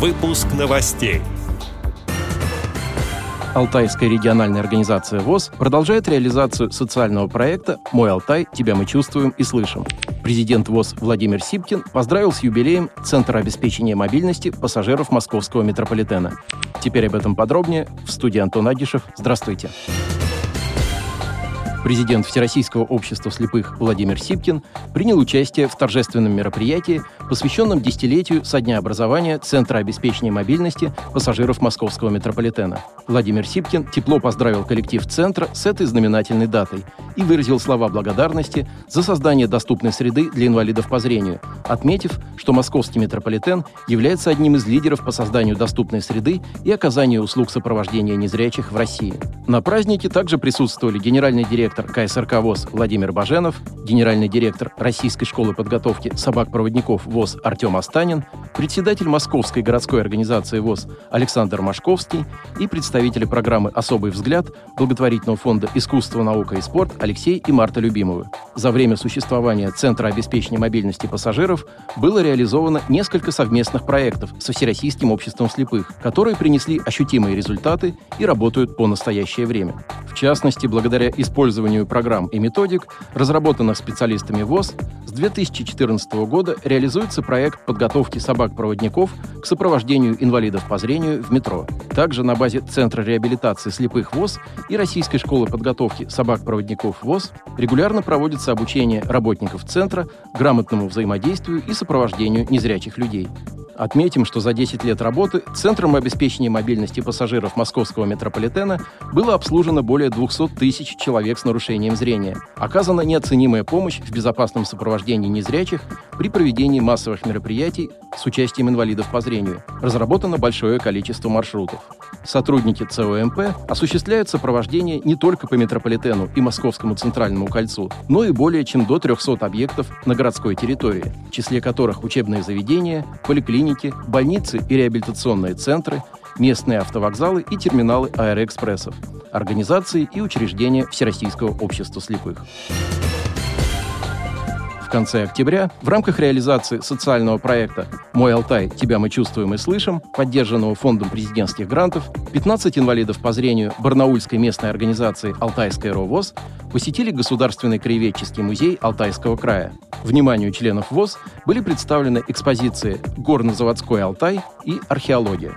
Выпуск новостей. Алтайская региональная организация ВОЗ продолжает реализацию социального проекта «Мой Алтай. Тебя мы чувствуем и слышим». Президент ВОЗ Владимир Сипкин поздравил с юбилеем Центра обеспечения мобильности пассажиров московского метрополитена. Теперь об этом подробнее в студии Антон Агишев. Здравствуйте. Здравствуйте. Президент Всероссийского общества слепых Владимир Сипкин принял участие в торжественном мероприятии, посвященном десятилетию со дня образования Центра обеспечения мобильности пассажиров московского метрополитена. Владимир Сипкин тепло поздравил коллектив Центра с этой знаменательной датой и выразил слова благодарности за создание доступной среды для инвалидов по зрению, отметив, что московский метрополитен является одним из лидеров по созданию доступной среды и оказанию услуг сопровождения незрячих в России. На празднике также присутствовали генеральный директор КСРК ВОЗ Владимир Баженов, генеральный директор Российской школы подготовки собак-проводников ВОЗ Артем Астанин, председатель Московской городской организации ВОЗ Александр Машковский и представители программы «Особый взгляд» благотворительного фонда «Искусство, наука и спорт» Алексей и Марта Любимовы. За время существования Центра обеспечения мобильности пассажиров было реализовано несколько совместных проектов со Всероссийским обществом слепых, которые принесли ощутимые результаты и работают по настоящее время. В частности, благодаря использованию программ и методик, разработанных специалистами ВОЗ, с 2014 года реализуется проект подготовки собак-проводников к сопровождению инвалидов по зрению в метро. Также на базе Центра реабилитации слепых ВОЗ и Российской школы подготовки собак-проводников ВОЗ регулярно проводится обучение работников Центра грамотному взаимодействию и сопровождению незрячих людей. Отметим, что за 10 лет работы Центром обеспечения мобильности пассажиров московского метрополитена было обслужено более 200 тысяч человек с нарушением зрения. Оказана неоценимая помощь в безопасном сопровождении незрячих при проведении массовых мероприятий с участием инвалидов по зрению. Разработано большое количество маршрутов. Сотрудники ЦОМП осуществляют сопровождение не только по метрополитену и Московскому центральному кольцу, но и более чем до 300 объектов на городской территории, в числе которых учебные заведения, поликлиники, больницы и реабилитационные центры, местные автовокзалы и терминалы аэроэкспрессов, организации и учреждения Всероссийского общества слепых. Конце октября в рамках реализации социального проекта «Мой Алтай. Тебя мы чувствуем и слышим», поддержанного Фондом президентских грантов, 15 инвалидов по зрению Барнаульской местной организации «Алтайская РОВОЗ» посетили Государственный краеведческий музей Алтайского края. Вниманию членов ВОЗ были представлены экспозиции «Горно-заводской Алтай» и «Археология».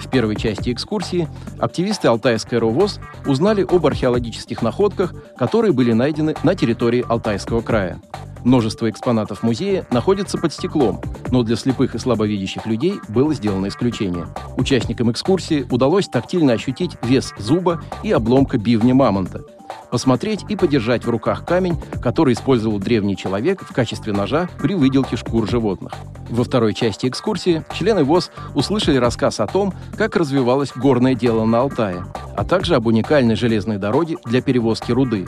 В первой части экскурсии активисты Алтайской РОВОЗ узнали об археологических находках, которые были найдены на территории Алтайского края. Множество экспонатов музея находится под стеклом, но для слепых и слабовидящих людей было сделано исключение. Участникам экскурсии удалось тактильно ощутить вес зуба и обломка бивня мамонта, посмотреть и подержать в руках камень, который использовал древний человек в качестве ножа при выделке шкур животных. Во второй части экскурсии члены ВОЗ услышали рассказ о том, как развивалось горное дело на Алтае, а также об уникальной железной дороге для перевозки руды,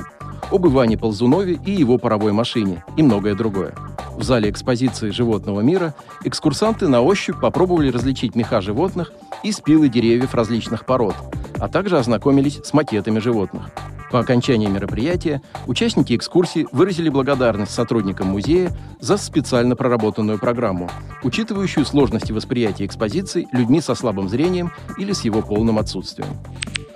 об Иване Ползунове и его паровой машине и многое другое. В зале экспозиции животного мира экскурсанты на ощупь попробовали различить меха животных и спилы деревьев различных пород, а также ознакомились с макетами животных. По окончании мероприятия участники экскурсии выразили благодарность сотрудникам музея за специально проработанную программу, учитывающую сложности восприятия экспозиций людьми со слабым зрением или с его полным отсутствием.